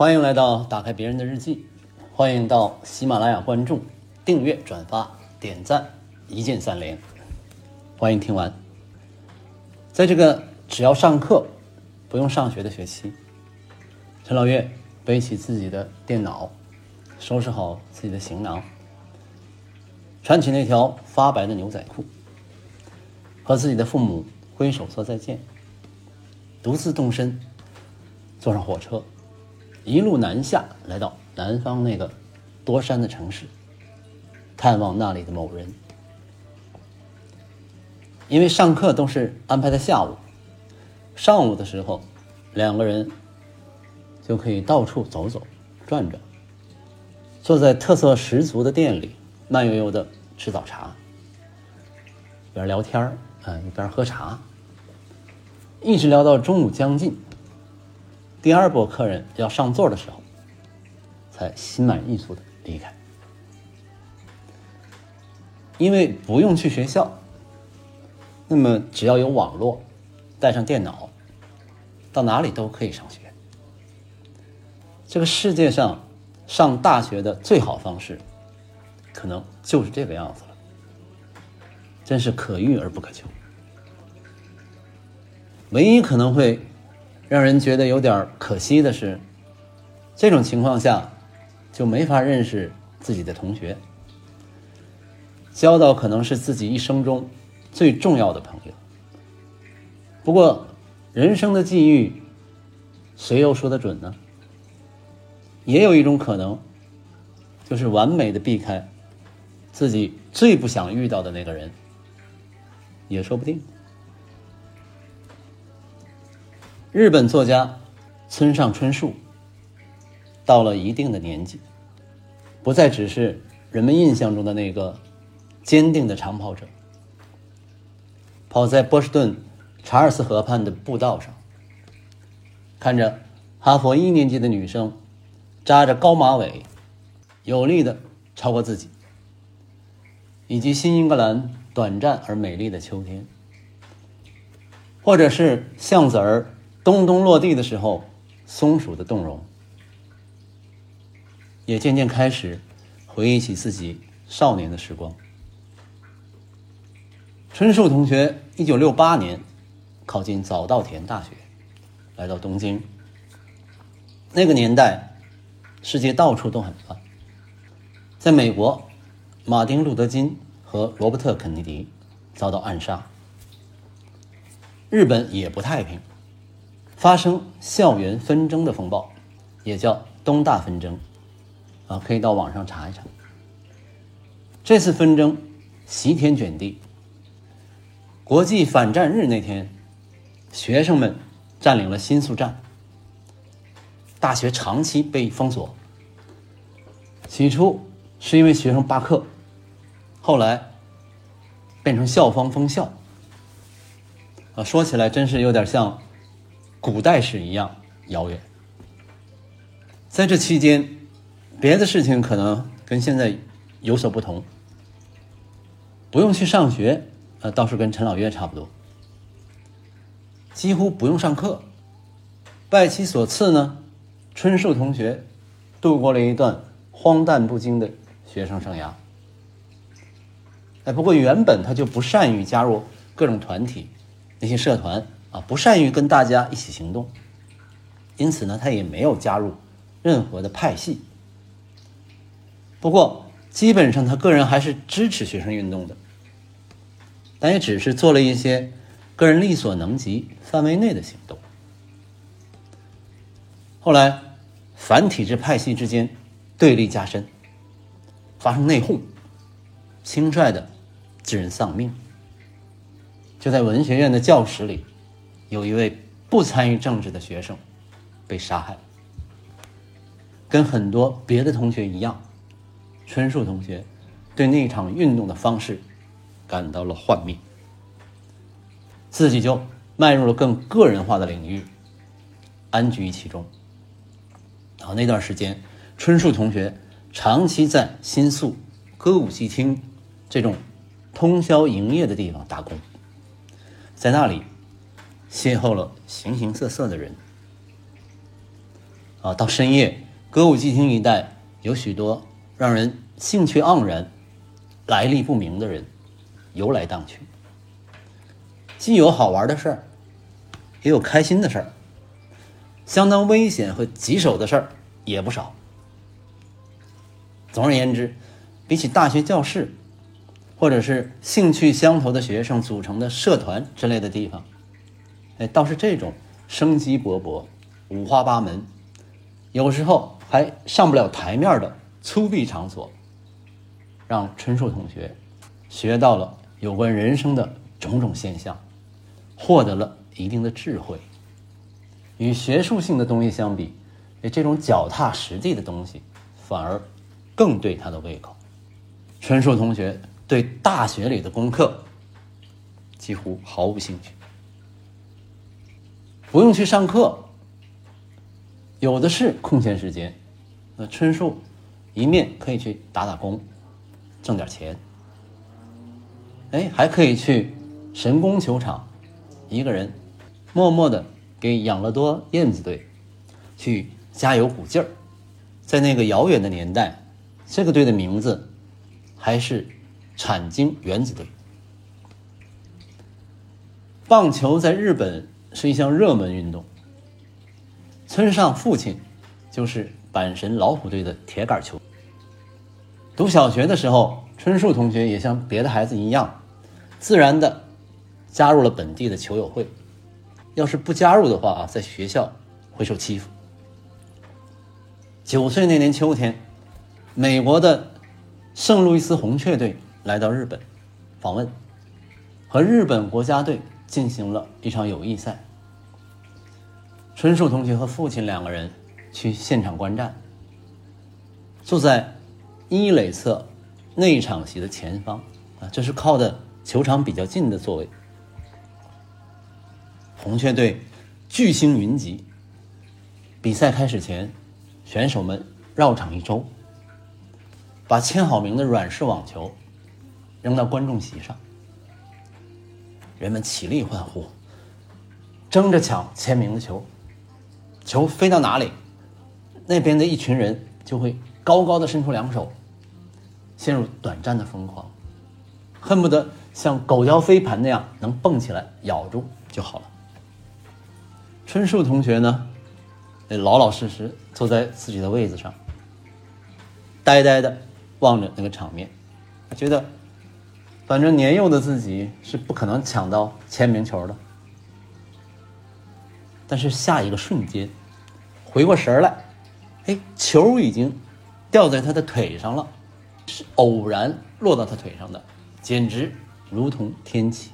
欢迎来到打开别人的日记，欢迎到喜马拉雅关注、订阅、转发、点赞，一键三连。欢迎听完。在这个只要上课不用上学的学期，陈老岳背起自己的电脑，收拾好自己的行囊，穿起那条发白的牛仔裤，和自己的父母挥手说再见，独自动身，坐上火车。一路南下，来到南方那个多山的城市，探望那里的某人。因为上课都是安排在下午，上午的时候，两个人就可以到处走走、转转，坐在特色十足的店里，慢悠悠的吃早茶，一边聊天儿，啊，一边喝茶，一直聊到中午将近。第二波客人要上座的时候，才心满意足的离开。因为不用去学校，那么只要有网络，带上电脑，到哪里都可以上学。这个世界上上大学的最好方式，可能就是这个样子了。真是可遇而不可求。唯一可能会。让人觉得有点可惜的是，这种情况下就没法认识自己的同学，交到可能是自己一生中最重要的朋友。不过，人生的际遇，谁又说得准呢？也有一种可能，就是完美的避开自己最不想遇到的那个人，也说不定。日本作家村上春树到了一定的年纪，不再只是人们印象中的那个坚定的长跑者，跑在波士顿查尔斯河畔的步道上，看着哈佛一年级的女生扎着高马尾，有力的超过自己，以及新英格兰短暂而美丽的秋天，或者是橡子儿。咚咚落地的时候，松鼠的动容，也渐渐开始回忆起自己少年的时光。春树同学一九六八年考进早稻田大学，来到东京。那个年代，世界到处都很乱。在美国，马丁·路德·金和罗伯特·肯尼迪遭到暗杀。日本也不太平。发生校园纷争的风暴，也叫东大纷争，啊，可以到网上查一查。这次纷争席天卷地。国际反战日那天，学生们占领了新宿站，大学长期被封锁。起初是因为学生罢课，后来变成校方封校。啊，说起来真是有点像。古代史一样遥远。在这期间，别的事情可能跟现在有所不同。不用去上学，呃，倒是跟陈老岳差不多，几乎不用上课。拜其所赐呢，春树同学度过了一段荒诞不经的学生生涯。哎，不过原本他就不善于加入各种团体，那些社团。啊，不善于跟大家一起行动，因此呢，他也没有加入任何的派系。不过，基本上他个人还是支持学生运动的，但也只是做了一些个人力所能及范围内的行动。后来，反体制派系之间对立加深，发生内讧，轻率的致人丧命，就在文学院的教室里。有一位不参与政治的学生被杀害，跟很多别的同学一样，春树同学对那场运动的方式感到了幻灭，自己就迈入了更个人化的领域，安居其中。然后那段时间，春树同学长期在新宿歌舞伎町这种通宵营业的地方打工，在那里。邂逅了形形色色的人，啊，到深夜，歌舞伎町一带有许多让人兴趣盎然、来历不明的人游来荡去，既有好玩的事儿，也有开心的事儿，相当危险和棘手的事儿也不少。总而言之，比起大学教室，或者是兴趣相投的学生组成的社团之类的地方，哎，倒是这种生机勃勃、五花八门，有时候还上不了台面的粗鄙场所，让春树同学学到了有关人生的种种现象，获得了一定的智慧。与学术性的东西相比，哎，这种脚踏实地的东西反而。更对他的胃口。春树同学对大学里的功课几乎毫无兴趣，不用去上课，有的是空闲时间。那春树一面可以去打打工，挣点钱，哎，还可以去神宫球场，一个人默默的给养乐多燕子队去加油鼓劲儿。在那个遥远的年代。这个队的名字还是产经原子队。棒球在日本是一项热门运动。村上父亲就是阪神老虎队的铁杆球。读小学的时候，春树同学也像别的孩子一样，自然的加入了本地的球友会。要是不加入的话啊，在学校会受欺负。九岁那年秋天。美国的圣路易斯红雀队来到日本访问，和日本国家队进行了一场友谊赛。春树同学和父亲两个人去现场观战，坐在一垒侧内场席的前方啊，这是靠的球场比较近的座位。红雀队巨星云集，比赛开始前，选手们绕场一周。把签好名的软式网球扔到观众席上，人们起立欢呼，争着抢签名的球。球飞到哪里，那边的一群人就会高高的伸出两手，陷入短暂的疯狂，恨不得像狗叼飞盘那样能蹦起来咬住就好了。春树同学呢，老老实实坐在自己的位子上，呆呆的。望着那个场面，觉得反正年幼的自己是不可能抢到签名球的。但是下一个瞬间，回过神来，哎，球已经掉在他的腿上了，是偶然落到他腿上的，简直如同天启。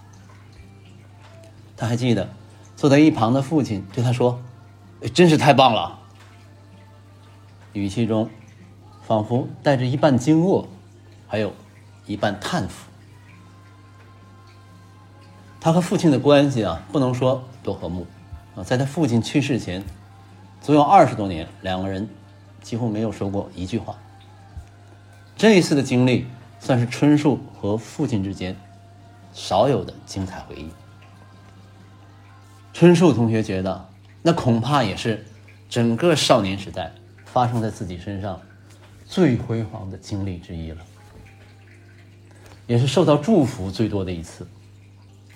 他还记得坐在一旁的父亲对他说：“真是太棒了。”语气中。仿佛带着一半惊愕，还有一半叹服。他和父亲的关系啊，不能说多和睦啊。在他父亲去世前，足有二十多年，两个人几乎没有说过一句话。这一次的经历，算是春树和父亲之间少有的精彩回忆。春树同学觉得，那恐怕也是整个少年时代发生在自己身上。最辉煌的经历之一了，也是受到祝福最多的一次。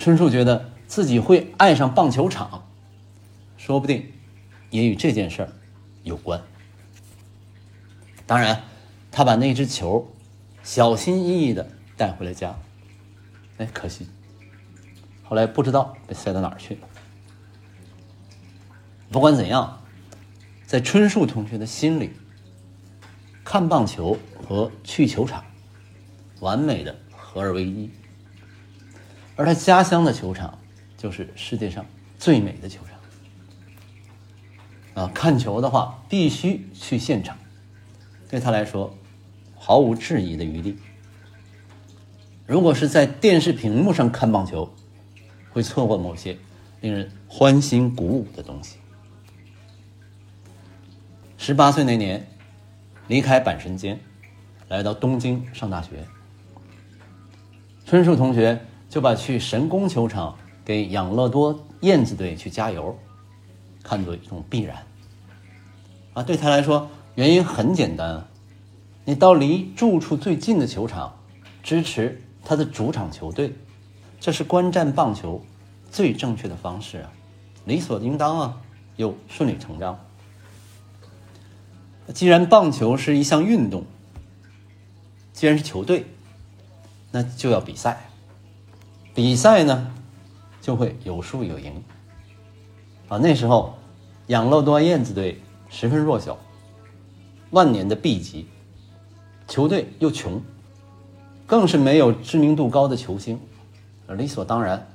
春树觉得自己会爱上棒球场，说不定也与这件事儿有关。当然，他把那只球小心翼翼的带回了家。哎，可惜，后来不知道被塞到哪儿去了。不管怎样，在春树同学的心里。看棒球和去球场，完美的合二为一。而他家乡的球场，就是世界上最美的球场。啊，看球的话必须去现场，对他来说毫无质疑的余地。如果是在电视屏幕上看棒球，会错过某些令人欢欣鼓舞的东西。十八岁那年。离开阪神间，来到东京上大学。春树同学就把去神宫球场给养乐多燕子队去加油，看作一种必然。啊，对他来说原因很简单，你到离住处最近的球场支持他的主场球队，这是观战棒球最正确的方式啊，理所应当啊，又顺理成章。既然棒球是一项运动，既然是球队，那就要比赛。比赛呢，就会有输有赢。啊，那时候养乐多燕子队十分弱小，万年的 B 级，球队又穷，更是没有知名度高的球星，理所当然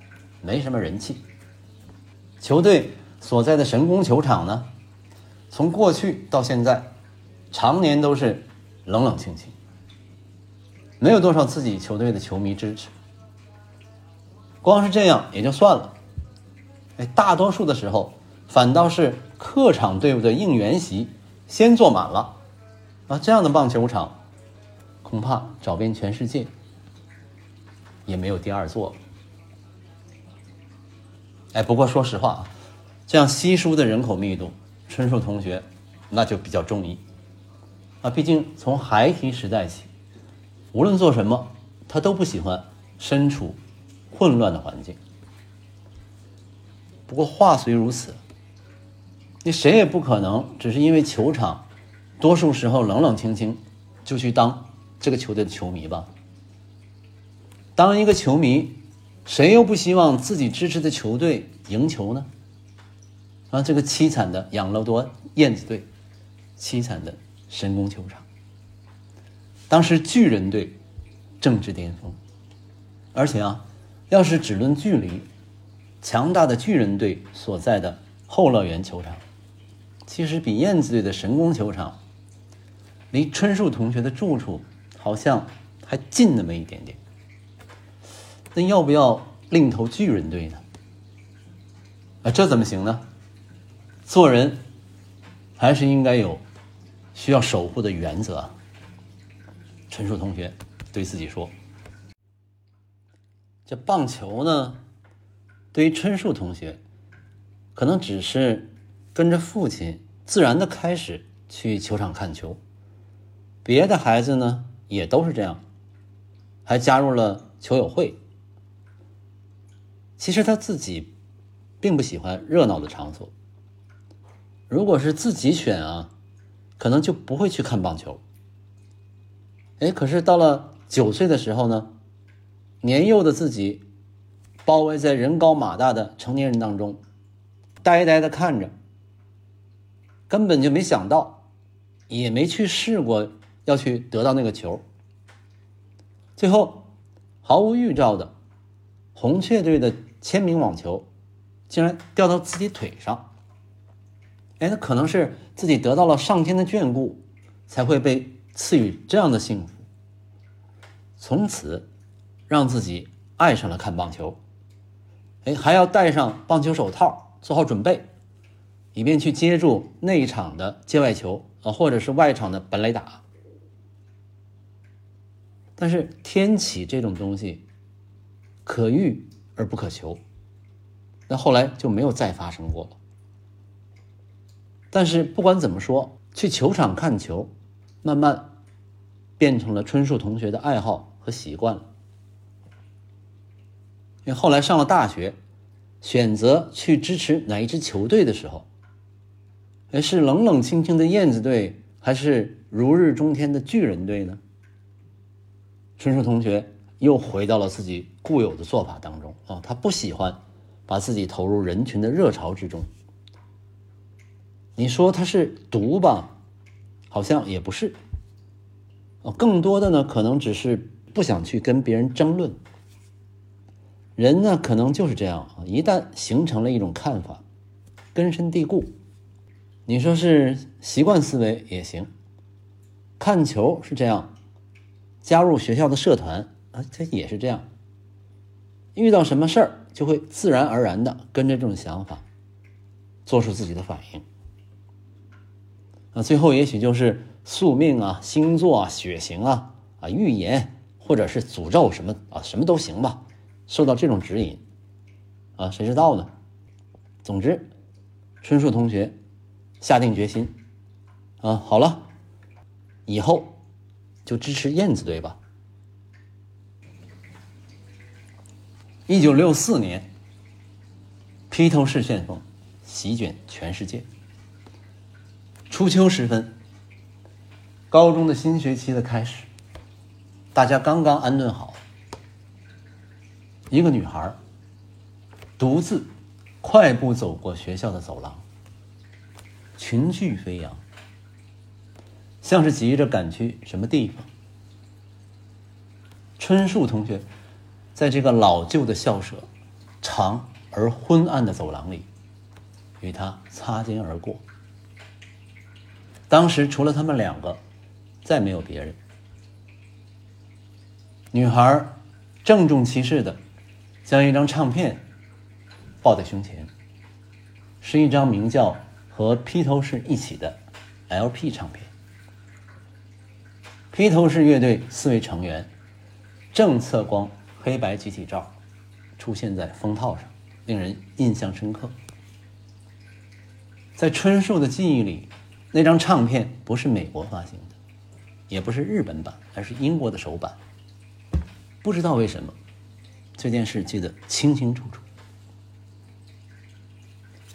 没什么人气。球队所在的神宫球场呢，从过去到现在，常年都是冷冷清清，没有多少自己球队的球迷支持。光是这样也就算了，哎，大多数的时候反倒是客场队伍的应援席先坐满了，啊，这样的棒球场恐怕找遍全世界也没有第二座。哎，不过说实话啊，这样稀疏的人口密度，春树同学那就比较中意啊，毕竟从孩提时代起，无论做什么，他都不喜欢身处。混乱的环境。不过话虽如此，你谁也不可能只是因为球场多数时候冷冷清清，就去当这个球队的球迷吧。当一个球迷，谁又不希望自己支持的球队赢球呢？啊，这个凄惨的养乐多燕子队，凄惨的神宫球场，当时巨人队正值巅峰，而且啊。要是只论距离，强大的巨人队所在的后乐园球场，其实比燕子队的神宫球场，离春树同学的住处好像还近那么一点点。那要不要另投巨人队呢？啊，这怎么行呢？做人还是应该有需要守护的原则。春树同学对自己说。这棒球呢，对于春树同学，可能只是跟着父亲自然的开始去球场看球。别的孩子呢，也都是这样，还加入了球友会。其实他自己并不喜欢热闹的场所。如果是自己选啊，可能就不会去看棒球。哎，可是到了九岁的时候呢？年幼的自己，包围在人高马大的成年人当中，呆呆的看着，根本就没想到，也没去试过要去得到那个球。最后，毫无预兆的，红雀队的签名网球竟然掉到自己腿上。哎，那可能是自己得到了上天的眷顾，才会被赐予这样的幸福。从此。让自己爱上了看棒球，哎，还要戴上棒球手套，做好准备，以便去接住内场的界外球啊，或者是外场的本垒打。但是天启这种东西，可遇而不可求，那后来就没有再发生过了。但是不管怎么说，去球场看球，慢慢变成了春树同学的爱好和习惯了。因为后来上了大学，选择去支持哪一支球队的时候，哎，是冷冷清清的燕子队，还是如日中天的巨人队呢？春树同学又回到了自己固有的做法当中啊，他不喜欢把自己投入人群的热潮之中。你说他是毒吧？好像也不是。更多的呢，可能只是不想去跟别人争论。人呢，可能就是这样啊！一旦形成了一种看法，根深蒂固。你说是习惯思维也行。看球是这样，加入学校的社团啊，它也是这样。遇到什么事儿，就会自然而然的跟着这种想法，做出自己的反应。啊，最后也许就是宿命啊、星座啊、血型啊、啊预言，或者是诅咒什么啊，什么都行吧。受到这种指引，啊，谁知道呢？总之，春树同学下定决心，啊，好了，以后就支持燕子队吧。一九六四年，披头士旋风席卷全世界。初秋时分，高中的新学期的开始，大家刚刚安顿好，一个女孩独自快步走过学校的走廊，裙裾飞扬，像是急着赶去什么地方。春树同学在这个老旧的校舍长而昏暗的走廊里，与她擦肩而过。当时除了他们两个，再没有别人。女孩郑重其事的将一张唱片抱在胸前，是一张名叫《和披头士一起》的 LP 唱片。披头士乐队四位成员正侧光黑白集体照出现在封套上，令人印象深刻。在春树的记忆里。那张唱片不是美国发行的，也不是日本版，而是英国的首版。不知道为什么，这件事记得清清楚楚。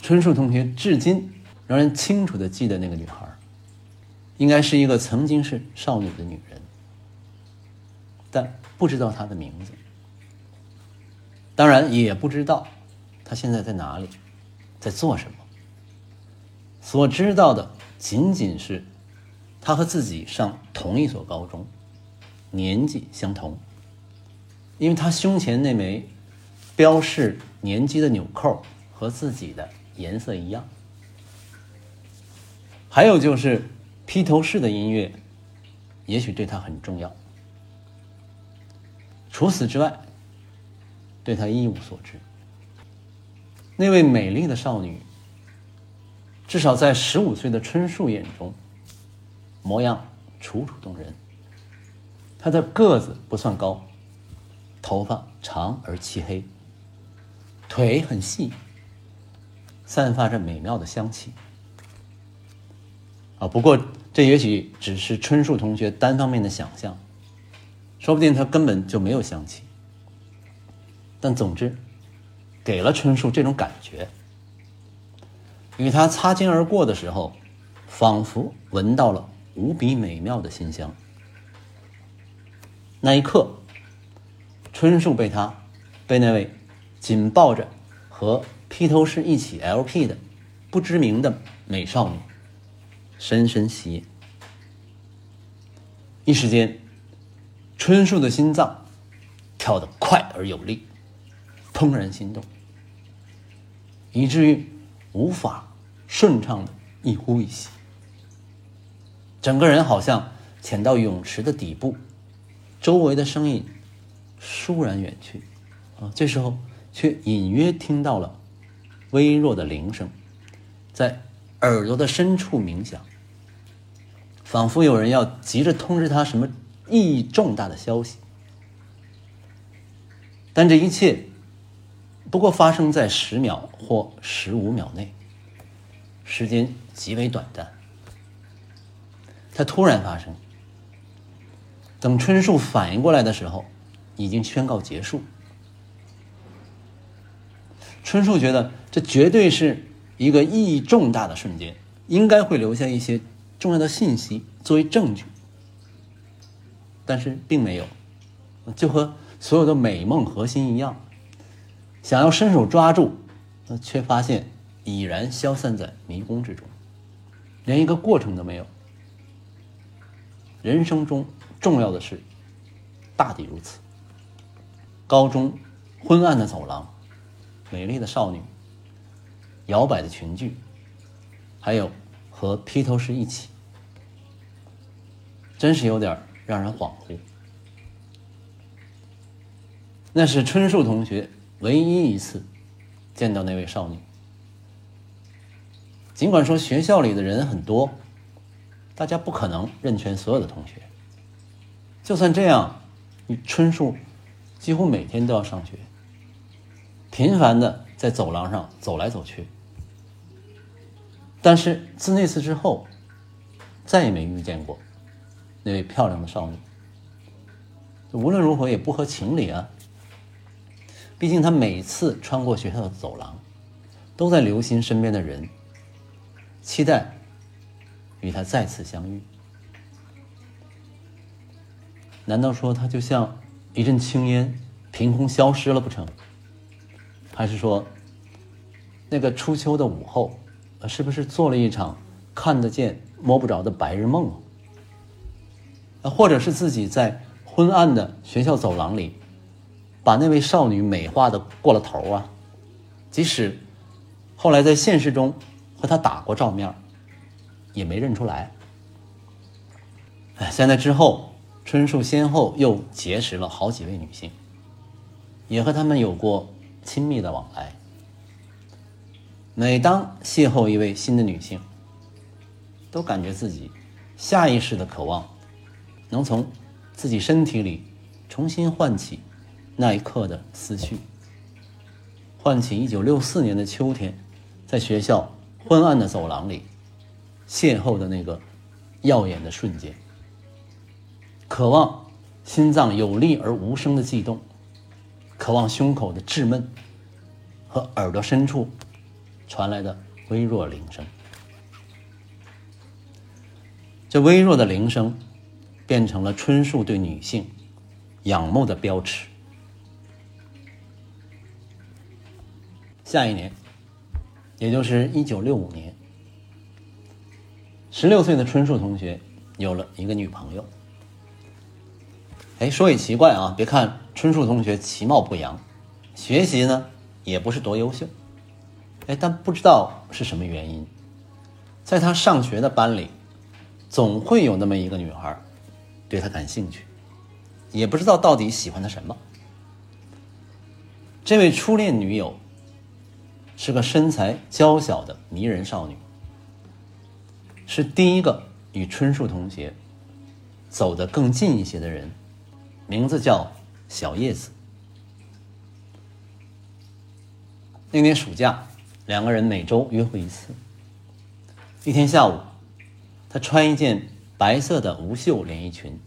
春树同学至今仍然清楚的记得那个女孩，应该是一个曾经是少女的女人，但不知道她的名字。当然也不知道她现在在哪里，在做什么。所知道的。仅仅是，她和自己上同一所高中，年纪相同。因为他胸前那枚标示年纪的纽扣和自己的颜色一样。还有就是披头士的音乐，也许对他很重要。除此之外，对他一无所知。那位美丽的少女。至少在十五岁的春树眼中，模样楚楚动人。他的个子不算高，头发长而漆黑，腿很细，散发着美妙的香气。啊，不过这也许只是春树同学单方面的想象，说不定他根本就没有香气。但总之，给了春树这种感觉。与他擦肩而过的时候，仿佛闻到了无比美妙的馨香。那一刻，春树被他，被那位紧抱着和披头士一起 LP 的不知名的美少女深深吸引。一时间，春树的心脏跳得快而有力，怦然心动，以至于无法。顺畅的一呼一吸，整个人好像潜到泳池的底部，周围的声音倏然远去，啊，这时候却隐约听到了微弱的铃声，在耳朵的深处冥想，仿佛有人要急着通知他什么意义重大的消息。但这一切不过发生在十秒或十五秒内。时间极为短暂，它突然发生。等春树反应过来的时候，已经宣告结束。春树觉得这绝对是一个意义重大的瞬间，应该会留下一些重要的信息作为证据，但是并没有，就和所有的美梦核心一样，想要伸手抓住，却发现。已然消散在迷宫之中，连一个过程都没有。人生中重要的事，大抵如此。高中昏暗的走廊，美丽的少女，摇摆的裙裾，还有和披头士一起，真是有点让人恍惚。那是春树同学唯一一次见到那位少女。尽管说学校里的人很多，大家不可能认全所有的同学。就算这样，春树几乎每天都要上学，频繁的在走廊上走来走去。但是自那次之后，再也没遇见过那位漂亮的少女。无论如何也不合情理啊！毕竟他每次穿过学校的走廊，都在留心身边的人，期待与他再次相遇。难道说他就像一阵青烟，凭空消失了不成？还是说，那个初秋的午后，是不是做了一场看得见摸不着的白日梦啊？或者是自己在？昏暗的学校走廊里，把那位少女美化的过了头啊！即使后来在现实中和她打过照面，也没认出来。哎，在那之后，春树先后又结识了好几位女性，也和她们有过亲密的往来。每当邂逅一位新的女性，都感觉自己下意识的渴望能从。自己身体里重新唤起那一刻的思绪，唤起一九六四年的秋天，在学校昏暗的走廊里邂逅的那个耀眼的瞬间，渴望心脏有力而无声的悸动，渴望胸口的稚闷和耳朵深处传来的微弱铃声，这微弱的铃声。变成了春树对女性仰慕的标尺。下一年，也就是一九六五年，十六岁的春树同学有了一个女朋友。哎，说也奇怪啊，别看春树同学其貌不扬，学习呢也不是多优秀，哎，但不知道是什么原因，在他上学的班里，总会有那么一个女孩。对他感兴趣，也不知道到底喜欢他什么。这位初恋女友是个身材娇小的迷人少女，是第一个与春树同学走得更近一些的人，名字叫小叶子。那年暑假，两个人每周约会一次。一天下午，他穿一件。白色的无袖连衣裙，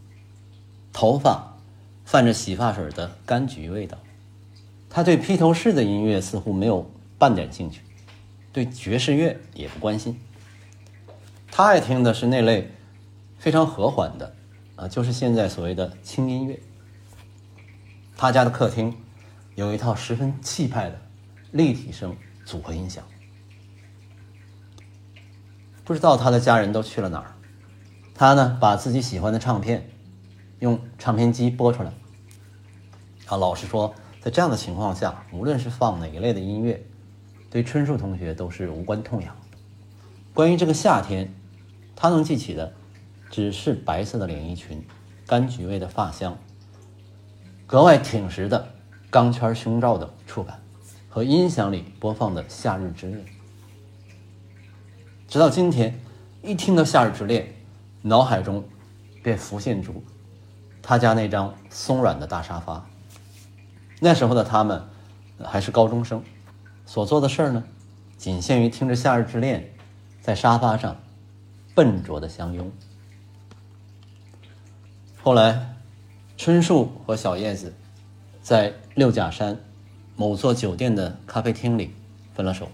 头发泛着洗发水的柑橘味道。他对披头士的音乐似乎没有半点兴趣，对爵士乐也不关心。他爱听的是那类非常和缓的，啊，就是现在所谓的轻音乐。他家的客厅有一套十分气派的立体声组合音响，不知道他的家人都去了哪儿。他呢，把自己喜欢的唱片用唱片机播出来。啊，老实说，在这样的情况下，无论是放哪一类的音乐，对春树同学都是无关痛痒。关于这个夏天，他能记起的只是白色的连衣裙、柑橘味的发香、格外挺实的钢圈胸罩的触感和音响里播放的《夏日之恋》。直到今天，一听到《夏日之恋》。脑海中便浮现出他家那张松软的大沙发。那时候的他们还是高中生，所做的事儿呢，仅限于听着《夏日之恋》，在沙发上笨拙的相拥。后来，春树和小叶子在六甲山某座酒店的咖啡厅里分了手。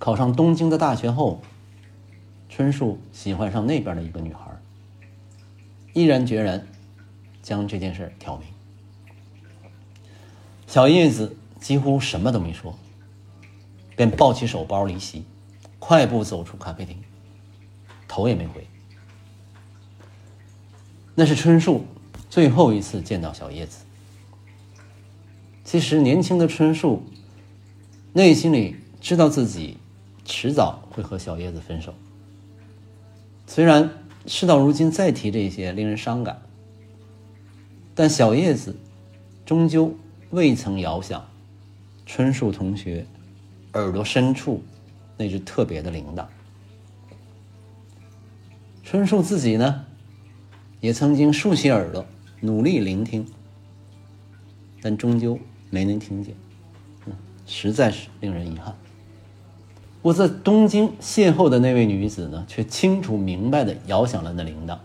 考上东京的大学后。春树喜欢上那边的一个女孩，毅然决然将这件事挑明。小叶子几乎什么都没说，便抱起手包离席，快步走出咖啡厅，头也没回。那是春树最后一次见到小叶子。其实年轻的春树内心里知道自己迟早会和小叶子分手。虽然事到如今再提这些令人伤感，但小叶子终究未曾遥想，春树同学耳朵深处那只特别的铃铛。春树自己呢，也曾经竖起耳朵努力聆听，但终究没能听见，实在是令人遗憾。我在东京邂逅的那位女子呢，却清楚明白的摇响了那铃铛。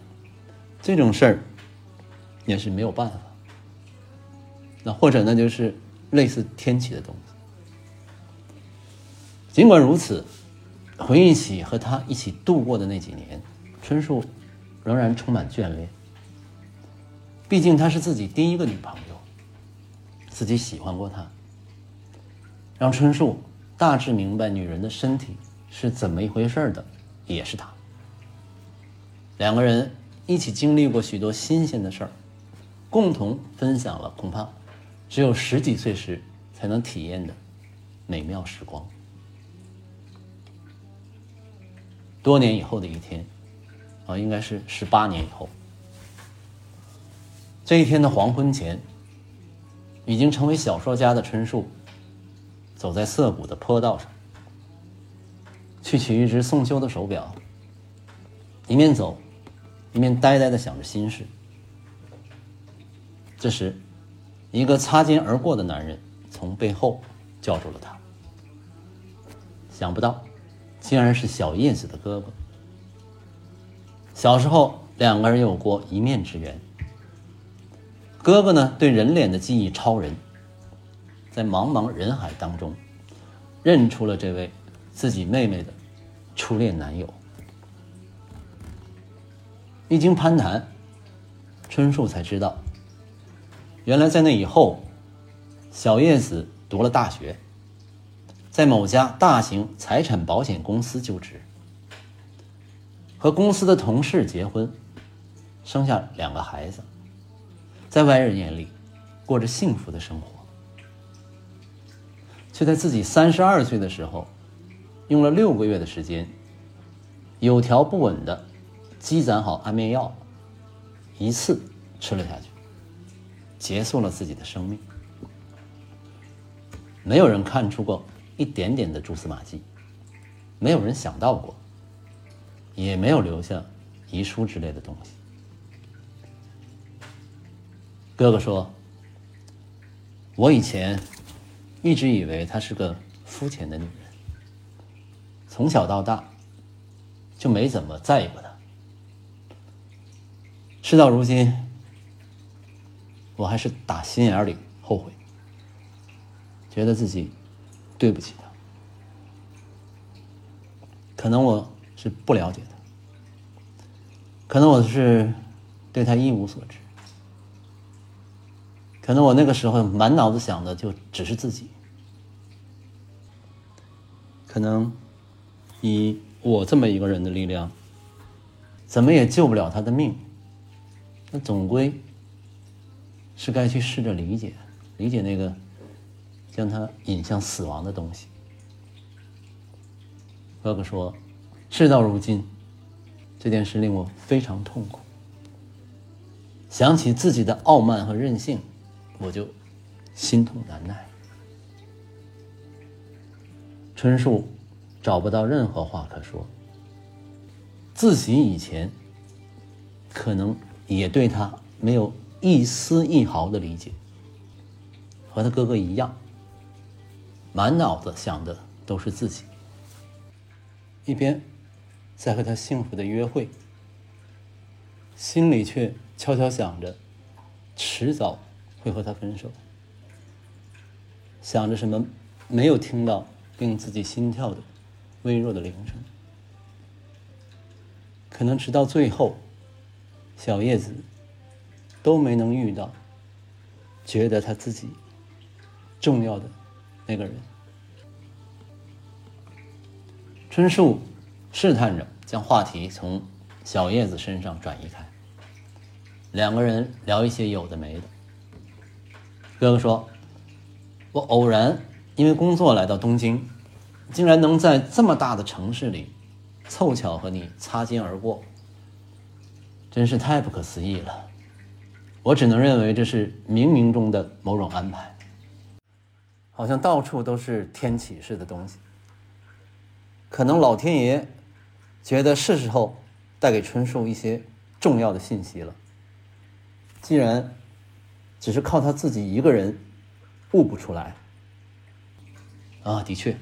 这种事儿也是没有办法。那或者呢，就是类似天启的东西。尽管如此，回忆起和他一起度过的那几年，春树仍然充满眷恋。毕竟她是自己第一个女朋友，自己喜欢过她。让春树大致明白女人的身体是怎么一回事的，也是她。两个人一起经历过许多新鲜的事儿，共同分享了恐怕只有十几岁时才能体验的美妙时光。多年以后的一天，啊，应该是十八年以后。这一天的黄昏前，已经成为小说家的春树，走在涩谷的坡道上，去取一只送修的手表。一面走，一面呆呆的想着心事。这时，一个擦肩而过的男人从背后叫住了他。想不到。竟然是小叶子的哥哥。小时候，两个人有过一面之缘。哥哥呢，对人脸的记忆超人，在茫茫人海当中，认出了这位自己妹妹的初恋男友。一经攀谈，春树才知道，原来在那以后，小叶子读了大学。在某家大型财产保险公司就职，和公司的同事结婚，生下两个孩子，在外人眼里过着幸福的生活，却在自己三十二岁的时候，用了六个月的时间，有条不紊的积攒好安眠药，一次吃了下去，结束了自己的生命。没有人看出过。一点点的蛛丝马迹，没有人想到过，也没有留下遗书之类的东西。哥哥说：“我以前一直以为她是个肤浅的女人，从小到大就没怎么在意过她。事到如今，我还是打心眼里后悔，觉得自己。”对不起他，可能我是不了解他，可能我是对他一无所知，可能我那个时候满脑子想的就只是自己，可能以我这么一个人的力量，怎么也救不了他的命，那总归是该去试着理解，理解那个。将他引向死亡的东西。哥哥说：“事到如今，这件事令我非常痛苦。想起自己的傲慢和任性，我就心痛难耐。”春树找不到任何话可说。自己以前可能也对他没有一丝一毫的理解，和他哥哥一样。满脑子想的都是自己，一边在和他幸福的约会，心里却悄悄想着，迟早会和他分手。想着什么没有听到令自己心跳的微弱的铃声，可能直到最后，小叶子都没能遇到觉得他自己重要的。那个人，春树试探着将话题从小叶子身上转移开，两个人聊一些有的没的。哥哥说：“我偶然因为工作来到东京，竟然能在这么大的城市里凑巧和你擦肩而过，真是太不可思议了。我只能认为这是冥冥中的某种安排。”好像到处都是天启式的东西，可能老天爷觉得是时候带给春树一些重要的信息了。既然只是靠他自己一个人悟不出来，啊，的确，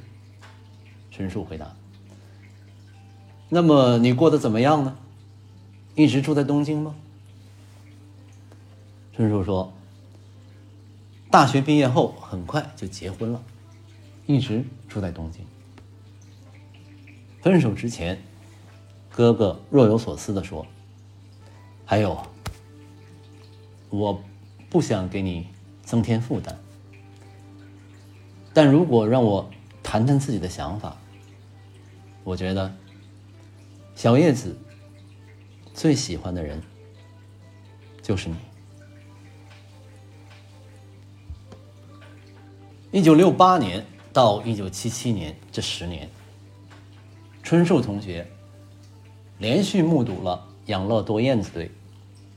春树回答。那么你过得怎么样呢？一直住在东京吗？春树说：“大学毕业后很快就结婚了，一直住在东京。分手之前，哥哥若有所思的说：‘还有，我不想给你增添负担，但如果让我谈谈自己的想法，我觉得小叶子最喜欢的人就是你。’”一九六八年到一九七七年这十年，春树同学连续目睹了养乐多燕子队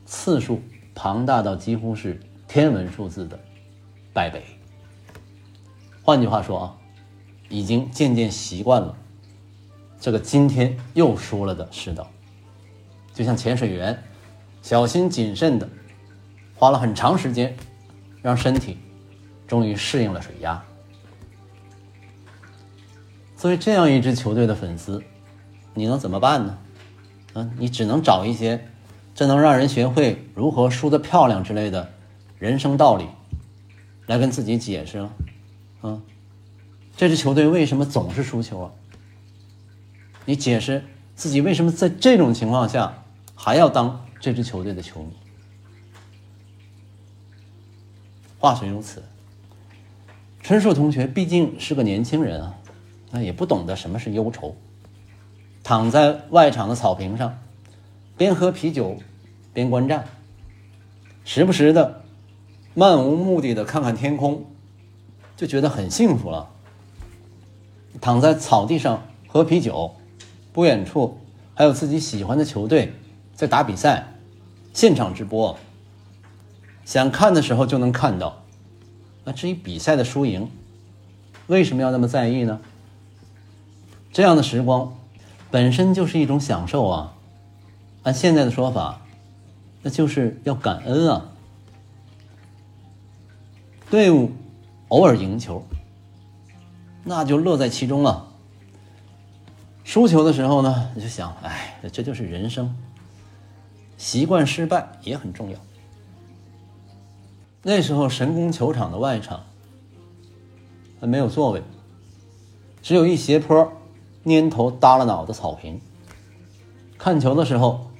次数庞大到几乎是天文数字的败北。换句话说啊，已经渐渐习惯了这个今天又输了的世道，就像潜水员小心谨慎的花了很长时间让身体。终于适应了水压。作为这样一支球队的粉丝，你能怎么办呢？嗯，你只能找一些这能让人学会如何输得漂亮之类的人生道理，来跟自己解释了。嗯，这支球队为什么总是输球啊？你解释自己为什么在这种情况下还要当这支球队的球迷？话虽如此。春树同学毕竟是个年轻人啊，那也不懂得什么是忧愁，躺在外场的草坪上，边喝啤酒边观战，时不时的漫无目的的看看天空，就觉得很幸福了。躺在草地上喝啤酒，不远处还有自己喜欢的球队在打比赛，现场直播，想看的时候就能看到。那至于比赛的输赢，为什么要那么在意呢？这样的时光本身就是一种享受啊！按现在的说法，那就是要感恩啊！队伍偶尔赢球，那就乐在其中了；输球的时候呢，你就想，哎，这就是人生，习惯失败也很重要。那时候神宫球场的外场还没有座位，只有一斜坡，蔫头耷拉脑的草坪。看球的时候，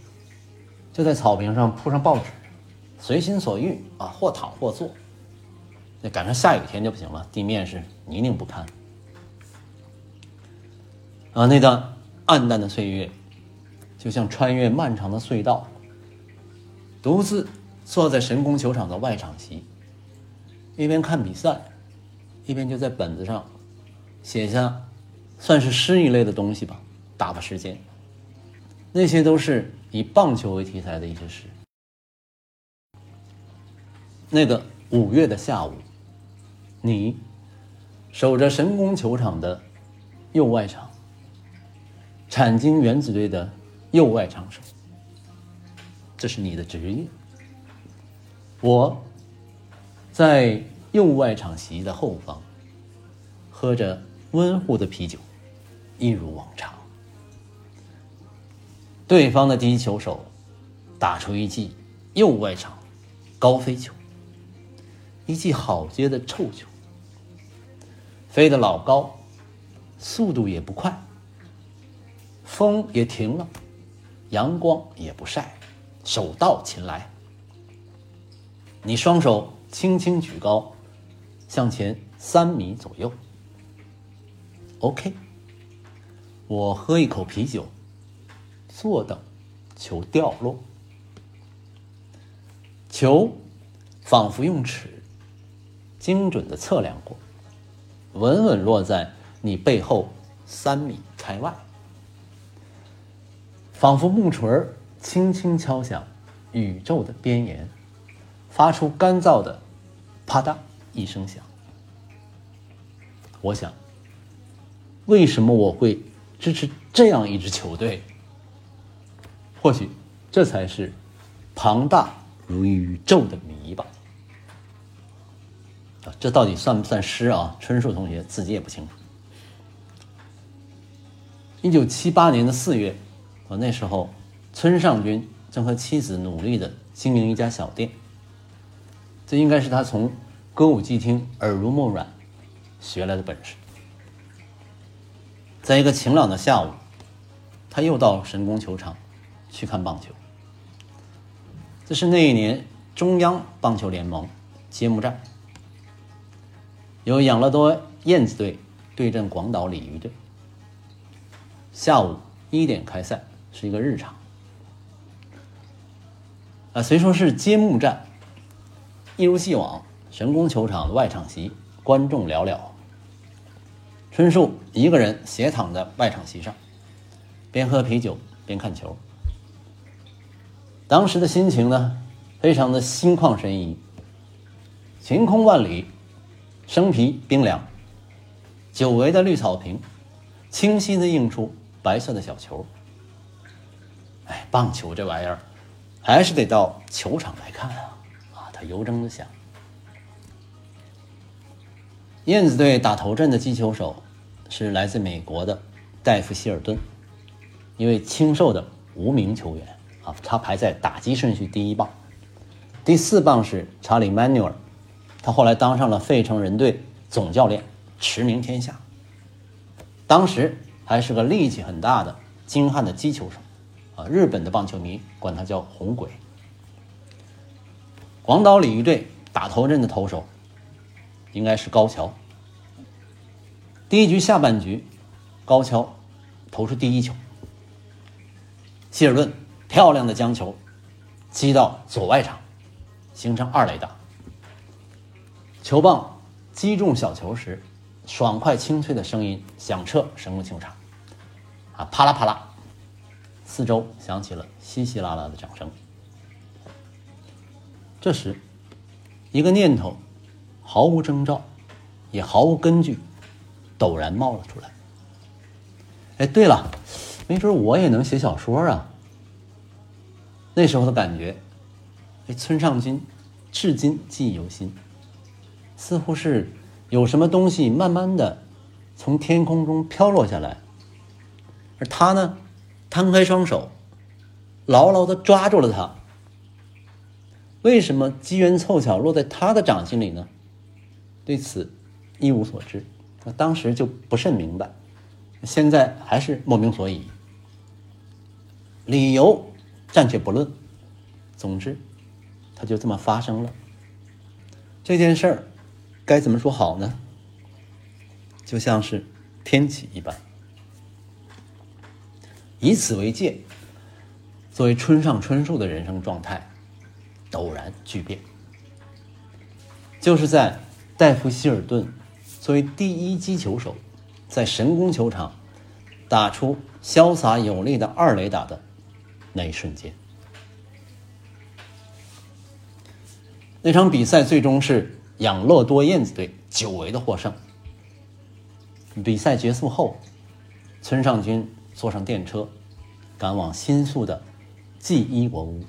就在草坪上铺上报纸，随心所欲啊，或躺或坐。那赶上下雨天就不行了，地面是泥泞不堪。啊，那段暗淡的岁月，就像穿越漫长的隧道，独自。坐在神宫球场的外场席，一边看比赛，一边就在本子上写下，算是诗一类的东西吧，打发时间。那些都是以棒球为题材的一些诗。那个五月的下午，你守着神宫球场的右外场，产经原子队的右外场手，这是你的职业。我在右外场席的后方，喝着温乎的啤酒，一如往常。对方的第一球手打出一记右外场高飞球，一记好接的臭球，飞得老高，速度也不快，风也停了，阳光也不晒，手到擒来。你双手轻轻举高，向前三米左右。OK，我喝一口啤酒，坐等球掉落。球仿佛用尺精准的测量过，稳稳落在你背后三米开外，仿佛木锤轻轻敲响宇宙的边沿。发出干燥的“啪嗒”一声响。我想，为什么我会支持这样一支球队？或许，这才是庞大如宇宙的谜吧。啊，这到底算不算诗啊？春树同学自己也不清楚。一九七八年的四月，啊，那时候村上君正和妻子努力的经营一家小店。这应该是他从歌舞伎厅耳濡目染学来的本事。在一个晴朗的下午，他又到神宫球场去看棒球。这是那一年中央棒球联盟揭幕战，由养乐多燕子队对阵广岛鲤鱼队。下午一点开赛，是一个日场。啊，虽说是揭幕战，一如既往，神宫球场的外场席观众寥寥。春树一个人斜躺在外场席上，边喝啤酒边看球。当时的心情呢，非常的心旷神怡。晴空万里，生皮冰凉，久违的绿草坪，清晰的映出白色的小球。哎，棒球这玩意儿，还是得到球场来看啊！啊，他由衷的想。燕子队打头阵的击球手是来自美国的戴夫希尔顿，一位清瘦的无名球员啊，他排在打击顺序第一棒。第四棒是查理曼纽尔，他后来当上了费城人队总教练，驰名天下。当时还是个力气很大的精悍的击球手啊，日本的棒球迷管他叫红鬼。广岛鲤鱼队打头阵的投手。应该是高桥。第一局下半局，高桥投出第一球，希尔顿漂亮的将球击到左外场，形成二垒打。球棒击中小球时，爽快清脆的声音响彻神宫球场，啊，啪啦啪啦，四周响起了稀稀拉拉的掌声。这时，一个念头。毫无征兆，也毫无根据，陡然冒了出来。哎，对了，没准我也能写小说啊！那时候的感觉，哎，村上君至今记忆犹新，似乎是有什么东西慢慢的从天空中飘落下来，而他呢，摊开双手，牢牢的抓住了它。为什么机缘凑巧落在他的掌心里呢？对此一无所知，那当时就不甚明白，现在还是莫名所以。理由暂且不论，总之，它就这么发生了。这件事儿该怎么说好呢？就像是天启一般，以此为界，作为村上春树的人生状态陡然巨变，就是在。戴夫希尔顿作为第一击球手，在神宫球场打出潇洒有力的二垒打的那一瞬间，那场比赛最终是养乐多燕子队久违的获胜。比赛结束后，村上君坐上电车，赶往新宿的记一国屋，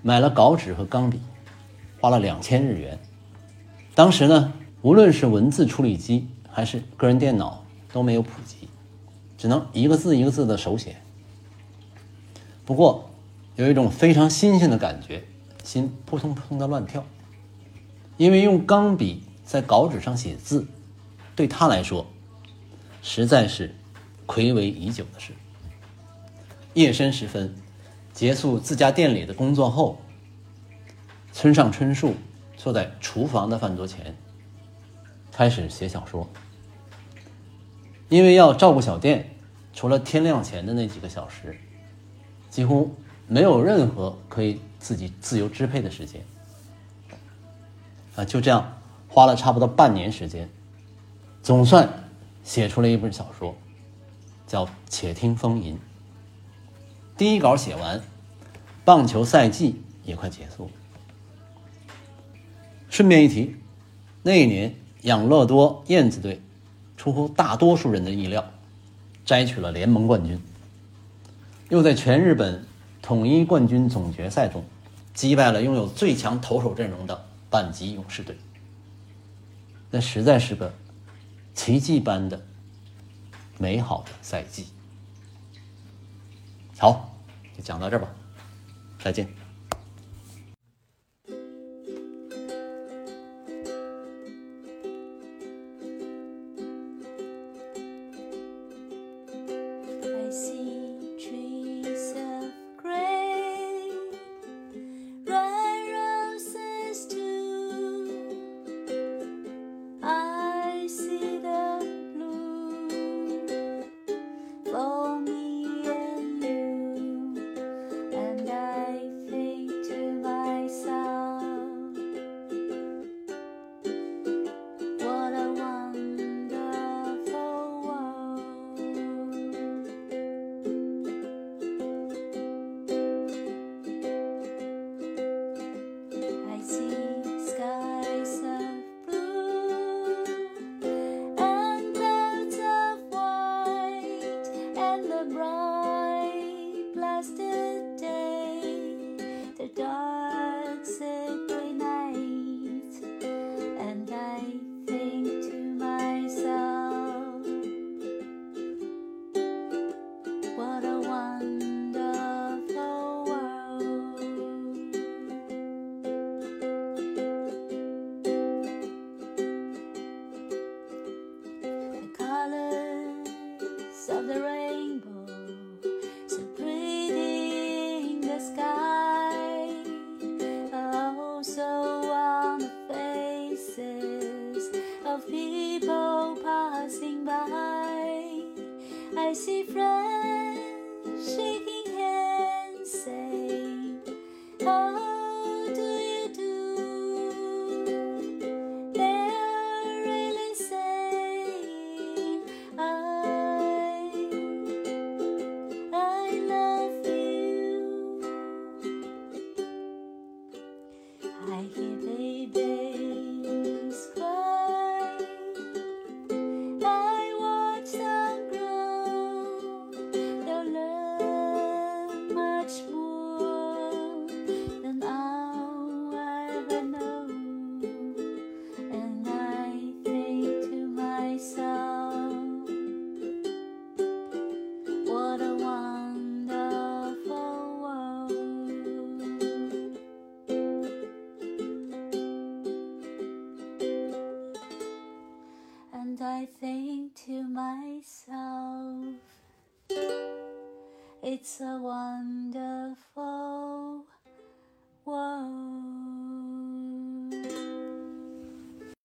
买了稿纸和钢笔，花了两千日元。当时呢，无论是文字处理机还是个人电脑都没有普及，只能一个字一个字的手写。不过，有一种非常新鲜的感觉，心扑通扑通的乱跳，因为用钢笔在稿纸上写字，对他来说，实在是魁违已久的事。夜深时分，结束自家店里的工作后，村上春树。坐在厨房的饭桌前，开始写小说。因为要照顾小店，除了天亮前的那几个小时，几乎没有任何可以自己自由支配的时间。啊，就这样花了差不多半年时间，总算写出了一本小说，叫《且听风吟》。第一稿写完，棒球赛季也快结束。顺便一提，那一年养乐多燕子队出乎大多数人的意料，摘取了联盟冠军，又在全日本统一冠军总决赛中击败了拥有最强投手阵容的阪急勇士队。那实在是个奇迹般的美好的赛季。好，就讲到这儿吧，再见。